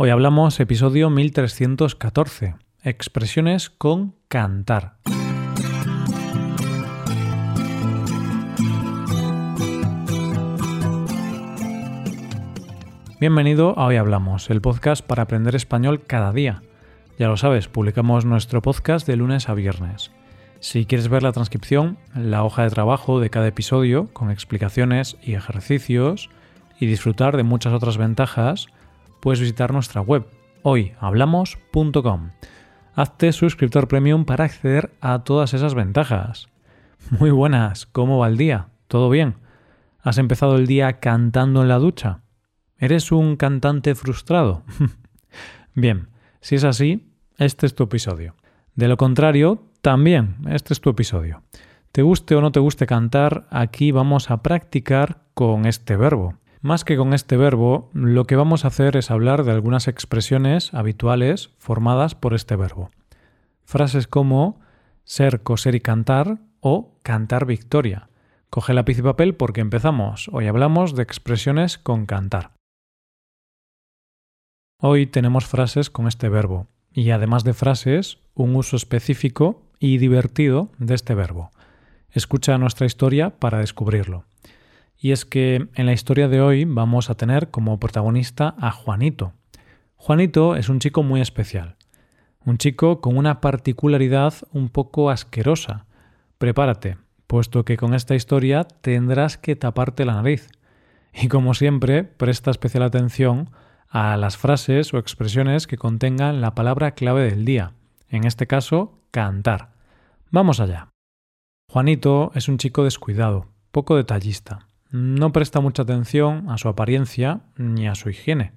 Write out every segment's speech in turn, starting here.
Hoy hablamos episodio 1314, expresiones con cantar. Bienvenido a Hoy Hablamos, el podcast para aprender español cada día. Ya lo sabes, publicamos nuestro podcast de lunes a viernes. Si quieres ver la transcripción, la hoja de trabajo de cada episodio, con explicaciones y ejercicios, y disfrutar de muchas otras ventajas, puedes visitar nuestra web hoyhablamos.com. Hazte suscriptor premium para acceder a todas esas ventajas. Muy buenas, ¿cómo va el día? ¿Todo bien? ¿Has empezado el día cantando en la ducha? ¿Eres un cantante frustrado? bien, si es así, este es tu episodio. De lo contrario, también, este es tu episodio. Te guste o no te guste cantar, aquí vamos a practicar con este verbo. Más que con este verbo, lo que vamos a hacer es hablar de algunas expresiones habituales formadas por este verbo. Frases como ser, coser y cantar o cantar victoria. Coge lápiz y papel porque empezamos. Hoy hablamos de expresiones con cantar. Hoy tenemos frases con este verbo y además de frases, un uso específico y divertido de este verbo. Escucha nuestra historia para descubrirlo. Y es que en la historia de hoy vamos a tener como protagonista a Juanito. Juanito es un chico muy especial, un chico con una particularidad un poco asquerosa. Prepárate, puesto que con esta historia tendrás que taparte la nariz. Y como siempre, presta especial atención a las frases o expresiones que contengan la palabra clave del día, en este caso, cantar. Vamos allá. Juanito es un chico descuidado, poco detallista no presta mucha atención a su apariencia ni a su higiene.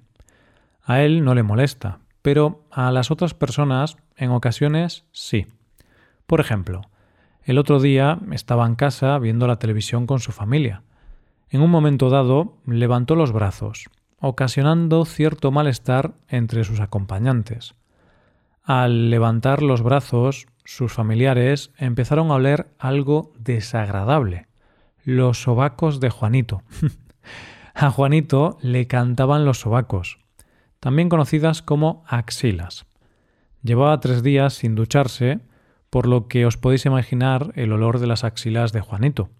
A él no le molesta, pero a las otras personas en ocasiones sí. Por ejemplo, el otro día estaba en casa viendo la televisión con su familia. En un momento dado levantó los brazos, ocasionando cierto malestar entre sus acompañantes. Al levantar los brazos, sus familiares empezaron a oler algo desagradable los sobacos de Juanito. a Juanito le cantaban los sobacos, también conocidas como axilas. Llevaba tres días sin ducharse, por lo que os podéis imaginar el olor de las axilas de Juanito.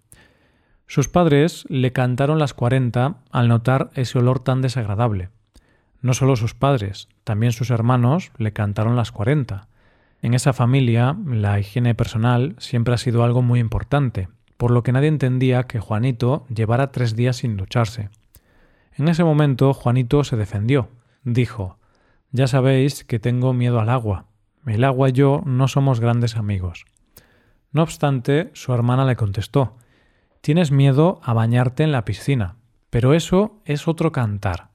Sus padres le cantaron las cuarenta al notar ese olor tan desagradable. No solo sus padres, también sus hermanos le cantaron las cuarenta. En esa familia, la higiene personal siempre ha sido algo muy importante, por lo que nadie entendía que Juanito llevara tres días sin ducharse. En ese momento Juanito se defendió. Dijo Ya sabéis que tengo miedo al agua. El agua y yo no somos grandes amigos. No obstante, su hermana le contestó Tienes miedo a bañarte en la piscina, pero eso es otro cantar.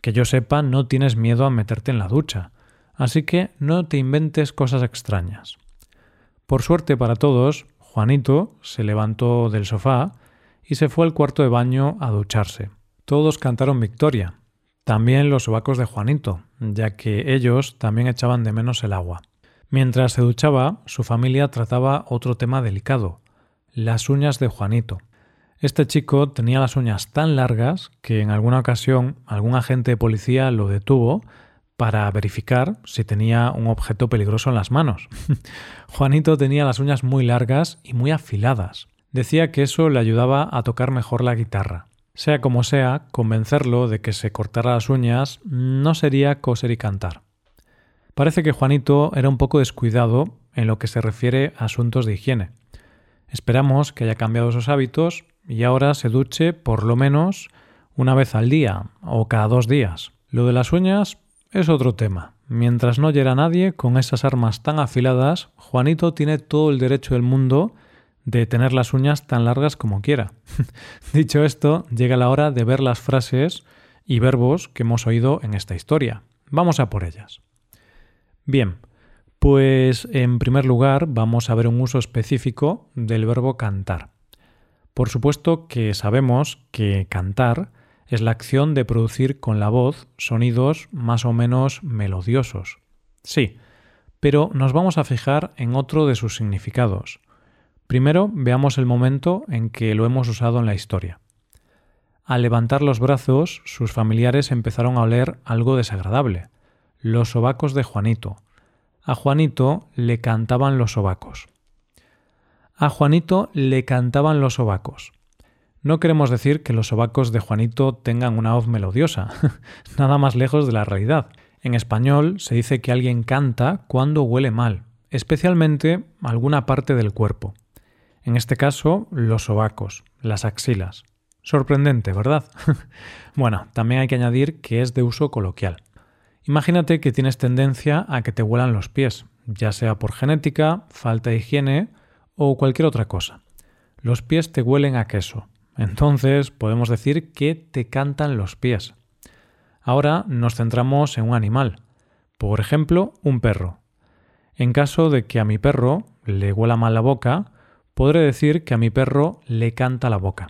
Que yo sepa, no tienes miedo a meterte en la ducha, así que no te inventes cosas extrañas. Por suerte para todos, Juanito se levantó del sofá y se fue al cuarto de baño a ducharse. Todos cantaron victoria, también los sobacos de Juanito, ya que ellos también echaban de menos el agua. Mientras se duchaba, su familia trataba otro tema delicado, las uñas de Juanito. Este chico tenía las uñas tan largas que en alguna ocasión algún agente de policía lo detuvo para verificar si tenía un objeto peligroso en las manos. Juanito tenía las uñas muy largas y muy afiladas. Decía que eso le ayudaba a tocar mejor la guitarra. Sea como sea, convencerlo de que se cortara las uñas no sería coser y cantar. Parece que Juanito era un poco descuidado en lo que se refiere a asuntos de higiene. Esperamos que haya cambiado esos hábitos y ahora se duche por lo menos una vez al día o cada dos días. Lo de las uñas es otro tema. Mientras no hiera nadie con esas armas tan afiladas, Juanito tiene todo el derecho del mundo de tener las uñas tan largas como quiera. Dicho esto, llega la hora de ver las frases y verbos que hemos oído en esta historia. Vamos a por ellas. Bien, pues en primer lugar vamos a ver un uso específico del verbo cantar. Por supuesto que sabemos que cantar es la acción de producir con la voz sonidos más o menos melodiosos. Sí, pero nos vamos a fijar en otro de sus significados. Primero veamos el momento en que lo hemos usado en la historia. Al levantar los brazos, sus familiares empezaron a oler algo desagradable. los sobacos de Juanito. A Juanito le cantaban los sobacos. A Juanito le cantaban los sobacos. No queremos decir que los sobacos de Juanito tengan una voz melodiosa, nada más lejos de la realidad. En español se dice que alguien canta cuando huele mal, especialmente alguna parte del cuerpo. En este caso, los sobacos, las axilas. Sorprendente, ¿verdad? bueno, también hay que añadir que es de uso coloquial. Imagínate que tienes tendencia a que te huelan los pies, ya sea por genética, falta de higiene o cualquier otra cosa. Los pies te huelen a queso. Entonces podemos decir que te cantan los pies. Ahora nos centramos en un animal. Por ejemplo, un perro. En caso de que a mi perro le huela mal la boca, podré decir que a mi perro le canta la boca.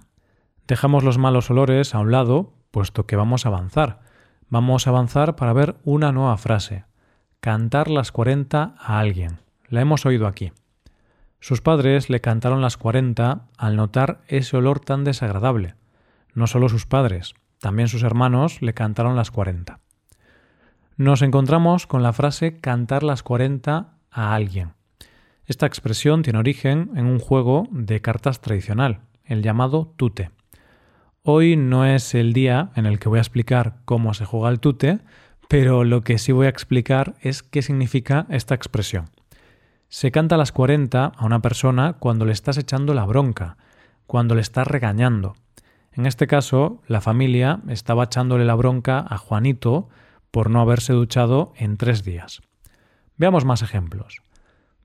Dejamos los malos olores a un lado, puesto que vamos a avanzar. Vamos a avanzar para ver una nueva frase. Cantar las 40 a alguien. La hemos oído aquí. Sus padres le cantaron las 40 al notar ese olor tan desagradable. No solo sus padres, también sus hermanos le cantaron las 40. Nos encontramos con la frase cantar las 40 a alguien. Esta expresión tiene origen en un juego de cartas tradicional, el llamado tute. Hoy no es el día en el que voy a explicar cómo se juega el tute, pero lo que sí voy a explicar es qué significa esta expresión. Se canta a las 40 a una persona cuando le estás echando la bronca, cuando le estás regañando. En este caso, la familia estaba echándole la bronca a Juanito por no haberse duchado en tres días. Veamos más ejemplos.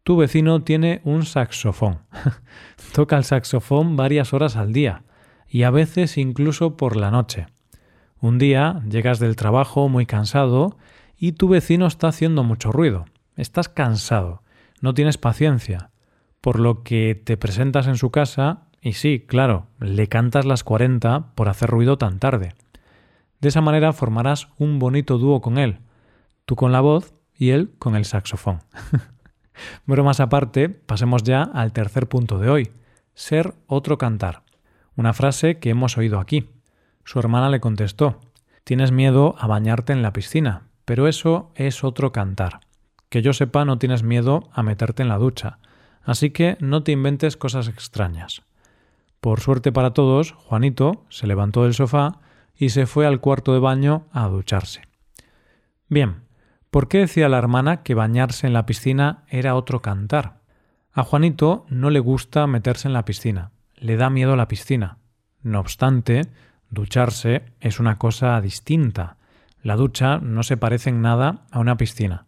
Tu vecino tiene un saxofón. Toca el saxofón varias horas al día y a veces incluso por la noche. Un día llegas del trabajo muy cansado y tu vecino está haciendo mucho ruido. Estás cansado, no tienes paciencia, por lo que te presentas en su casa y sí, claro, le cantas las 40 por hacer ruido tan tarde. De esa manera formarás un bonito dúo con él, tú con la voz y él con el saxofón. Bromas aparte, pasemos ya al tercer punto de hoy, ser otro cantar. Una frase que hemos oído aquí. Su hermana le contestó, tienes miedo a bañarte en la piscina, pero eso es otro cantar. Que yo sepa no tienes miedo a meterte en la ducha, así que no te inventes cosas extrañas. Por suerte para todos, Juanito se levantó del sofá y se fue al cuarto de baño a ducharse. Bien, ¿Por qué decía la hermana que bañarse en la piscina era otro cantar? A Juanito no le gusta meterse en la piscina, le da miedo la piscina. No obstante, ducharse es una cosa distinta. La ducha no se parece en nada a una piscina.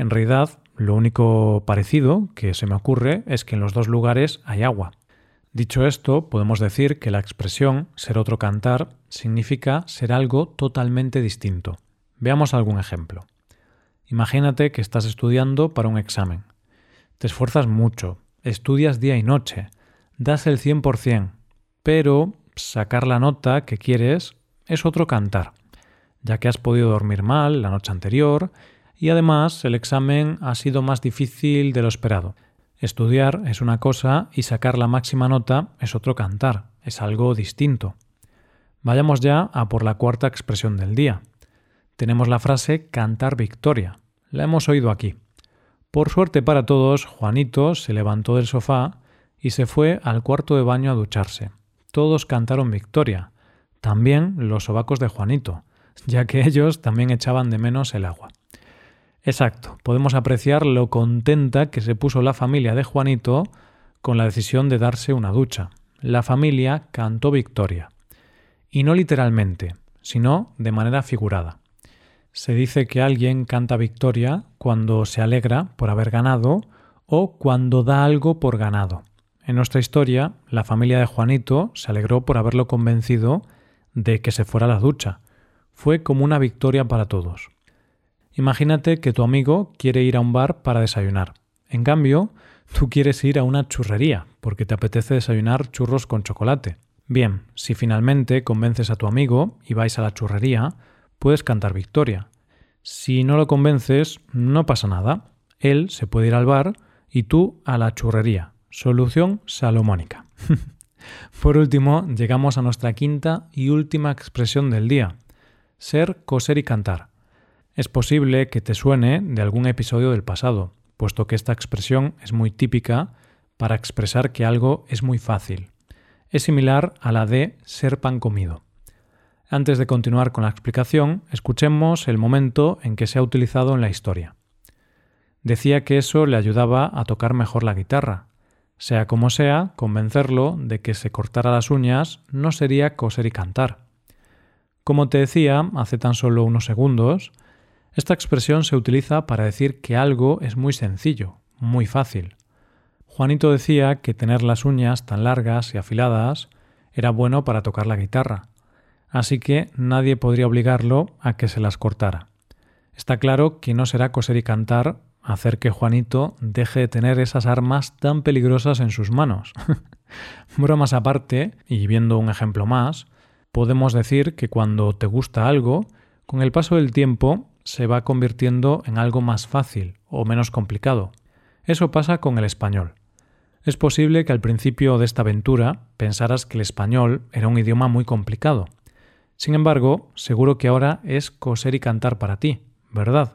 En realidad, lo único parecido que se me ocurre es que en los dos lugares hay agua. Dicho esto, podemos decir que la expresión ser otro cantar significa ser algo totalmente distinto. Veamos algún ejemplo. Imagínate que estás estudiando para un examen. Te esfuerzas mucho, estudias día y noche, das el 100%, pero sacar la nota que quieres es otro cantar, ya que has podido dormir mal la noche anterior y además el examen ha sido más difícil de lo esperado. Estudiar es una cosa y sacar la máxima nota es otro cantar, es algo distinto. Vayamos ya a por la cuarta expresión del día. Tenemos la frase cantar victoria. La hemos oído aquí. Por suerte para todos, Juanito se levantó del sofá y se fue al cuarto de baño a ducharse. Todos cantaron victoria, también los sobacos de Juanito, ya que ellos también echaban de menos el agua. Exacto, podemos apreciar lo contenta que se puso la familia de Juanito con la decisión de darse una ducha. La familia cantó victoria. Y no literalmente, sino de manera figurada. Se dice que alguien canta victoria cuando se alegra por haber ganado o cuando da algo por ganado. En nuestra historia, la familia de Juanito se alegró por haberlo convencido de que se fuera a la ducha. Fue como una victoria para todos. Imagínate que tu amigo quiere ir a un bar para desayunar. En cambio, tú quieres ir a una churrería porque te apetece desayunar churros con chocolate. Bien, si finalmente convences a tu amigo y vais a la churrería, puedes cantar victoria. Si no lo convences, no pasa nada. Él se puede ir al bar y tú a la churrería. Solución salomónica. Por último, llegamos a nuestra quinta y última expresión del día. Ser, coser y cantar. Es posible que te suene de algún episodio del pasado, puesto que esta expresión es muy típica para expresar que algo es muy fácil. Es similar a la de ser pan comido. Antes de continuar con la explicación, escuchemos el momento en que se ha utilizado en la historia. Decía que eso le ayudaba a tocar mejor la guitarra. Sea como sea, convencerlo de que se cortara las uñas no sería coser y cantar. Como te decía hace tan solo unos segundos, esta expresión se utiliza para decir que algo es muy sencillo, muy fácil. Juanito decía que tener las uñas tan largas y afiladas era bueno para tocar la guitarra, así que nadie podría obligarlo a que se las cortara. Está claro que no será coser y cantar hacer que Juanito deje de tener esas armas tan peligrosas en sus manos. Bromas aparte, y viendo un ejemplo más, podemos decir que cuando te gusta algo, con el paso del tiempo se va convirtiendo en algo más fácil o menos complicado. Eso pasa con el español. Es posible que al principio de esta aventura pensaras que el español era un idioma muy complicado. Sin embargo, seguro que ahora es coser y cantar para ti, ¿verdad?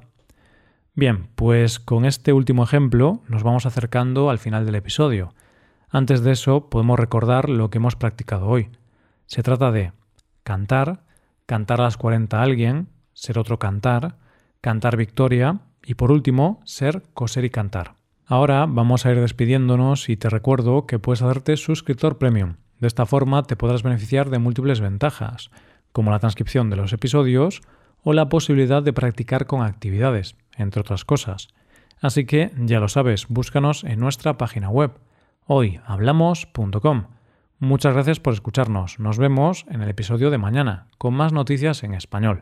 Bien, pues con este último ejemplo nos vamos acercando al final del episodio. Antes de eso podemos recordar lo que hemos practicado hoy. Se trata de cantar, cantar a las 40 a alguien, ser otro cantar, cantar victoria y por último ser coser y cantar. Ahora vamos a ir despidiéndonos y te recuerdo que puedes hacerte suscriptor premium. De esta forma te podrás beneficiar de múltiples ventajas, como la transcripción de los episodios o la posibilidad de practicar con actividades, entre otras cosas. Así que ya lo sabes, búscanos en nuestra página web hoyhablamos.com. Muchas gracias por escucharnos. Nos vemos en el episodio de mañana con más noticias en español.